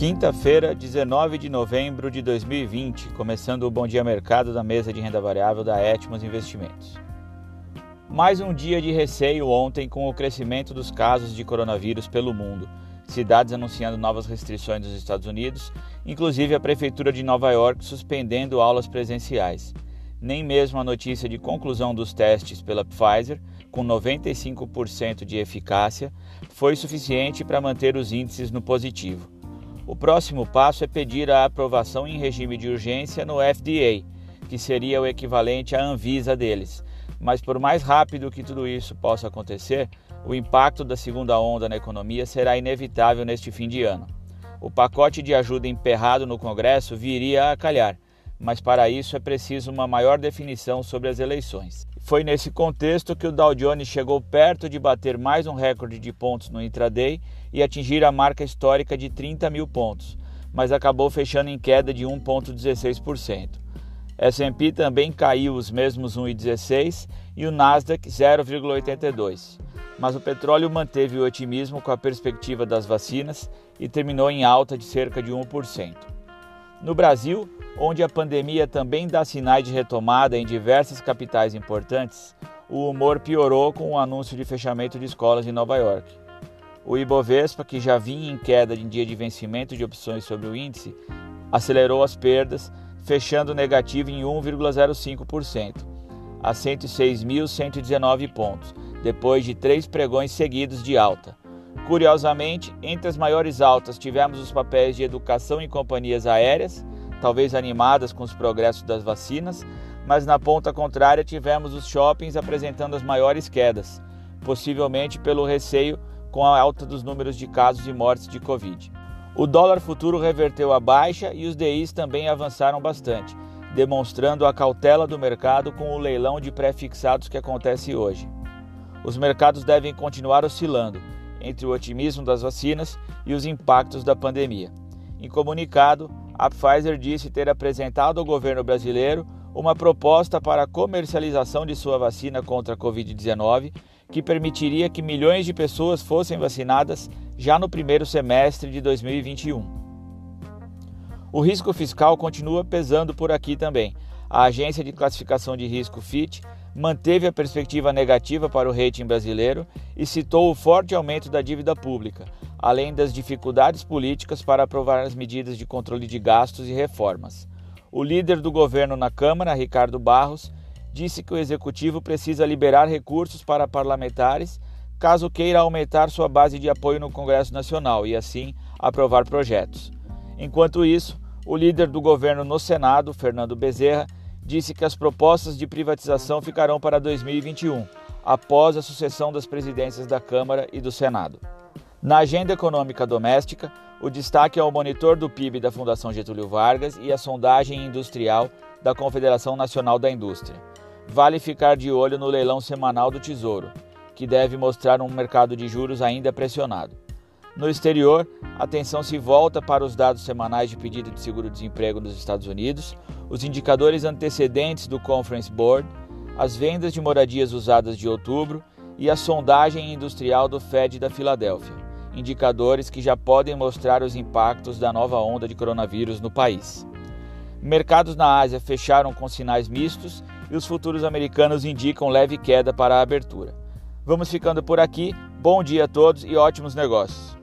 Quinta-feira, 19 de novembro de 2020, começando o Bom Dia Mercado da mesa de renda variável da Etmos Investimentos. Mais um dia de receio ontem com o crescimento dos casos de coronavírus pelo mundo, cidades anunciando novas restrições nos Estados Unidos, inclusive a prefeitura de Nova York suspendendo aulas presenciais. Nem mesmo a notícia de conclusão dos testes pela Pfizer, com 95% de eficácia, foi suficiente para manter os índices no positivo. O próximo passo é pedir a aprovação em regime de urgência no FDA, que seria o equivalente à Anvisa deles. Mas por mais rápido que tudo isso possa acontecer, o impacto da segunda onda na economia será inevitável neste fim de ano. O pacote de ajuda emperrado no Congresso viria a calhar, mas para isso é preciso uma maior definição sobre as eleições. Foi nesse contexto que o Dow Jones chegou perto de bater mais um recorde de pontos no intraday e atingir a marca histórica de 30 mil pontos, mas acabou fechando em queda de 1,16%. S&P também caiu os mesmos 1,16% e o Nasdaq 0,82%. Mas o petróleo manteve o otimismo com a perspectiva das vacinas e terminou em alta de cerca de 1%. No Brasil, onde a pandemia também dá sinais de retomada em diversas capitais importantes, o humor piorou com o anúncio de fechamento de escolas em Nova York. O Ibovespa, que já vinha em queda em dia de vencimento de opções sobre o índice, acelerou as perdas, fechando negativo em 1,05%, a 106.119 pontos, depois de três pregões seguidos de alta. Curiosamente, entre as maiores altas tivemos os papéis de educação em companhias aéreas, talvez animadas com os progressos das vacinas, mas na ponta contrária tivemos os shoppings apresentando as maiores quedas, possivelmente pelo receio com a alta dos números de casos e mortes de Covid. O dólar futuro reverteu a baixa e os DIs também avançaram bastante, demonstrando a cautela do mercado com o leilão de pré-fixados que acontece hoje. Os mercados devem continuar oscilando entre o otimismo das vacinas e os impactos da pandemia. Em comunicado, a Pfizer disse ter apresentado ao governo brasileiro uma proposta para a comercialização de sua vacina contra a Covid-19 que permitiria que milhões de pessoas fossem vacinadas já no primeiro semestre de 2021. O risco fiscal continua pesando por aqui também. A agência de classificação de risco FIT manteve a perspectiva negativa para o rating brasileiro e citou o forte aumento da dívida pública, além das dificuldades políticas para aprovar as medidas de controle de gastos e reformas. O líder do governo na Câmara, Ricardo Barros, disse que o executivo precisa liberar recursos para parlamentares caso queira aumentar sua base de apoio no Congresso Nacional e, assim, aprovar projetos. Enquanto isso, o líder do governo no Senado, Fernando Bezerra, disse que as propostas de privatização ficarão para 2021, após a sucessão das presidências da Câmara e do Senado. Na agenda econômica doméstica, o destaque é o monitor do PIB da Fundação Getúlio Vargas e a sondagem industrial da Confederação Nacional da Indústria. Vale ficar de olho no leilão semanal do Tesouro, que deve mostrar um mercado de juros ainda pressionado. No exterior, a atenção se volta para os dados semanais de pedido de seguro-desemprego nos Estados Unidos, os indicadores antecedentes do Conference Board, as vendas de moradias usadas de outubro e a sondagem industrial do Fed da Filadélfia indicadores que já podem mostrar os impactos da nova onda de coronavírus no país. Mercados na Ásia fecharam com sinais mistos e os futuros americanos indicam leve queda para a abertura. Vamos ficando por aqui. Bom dia a todos e ótimos negócios.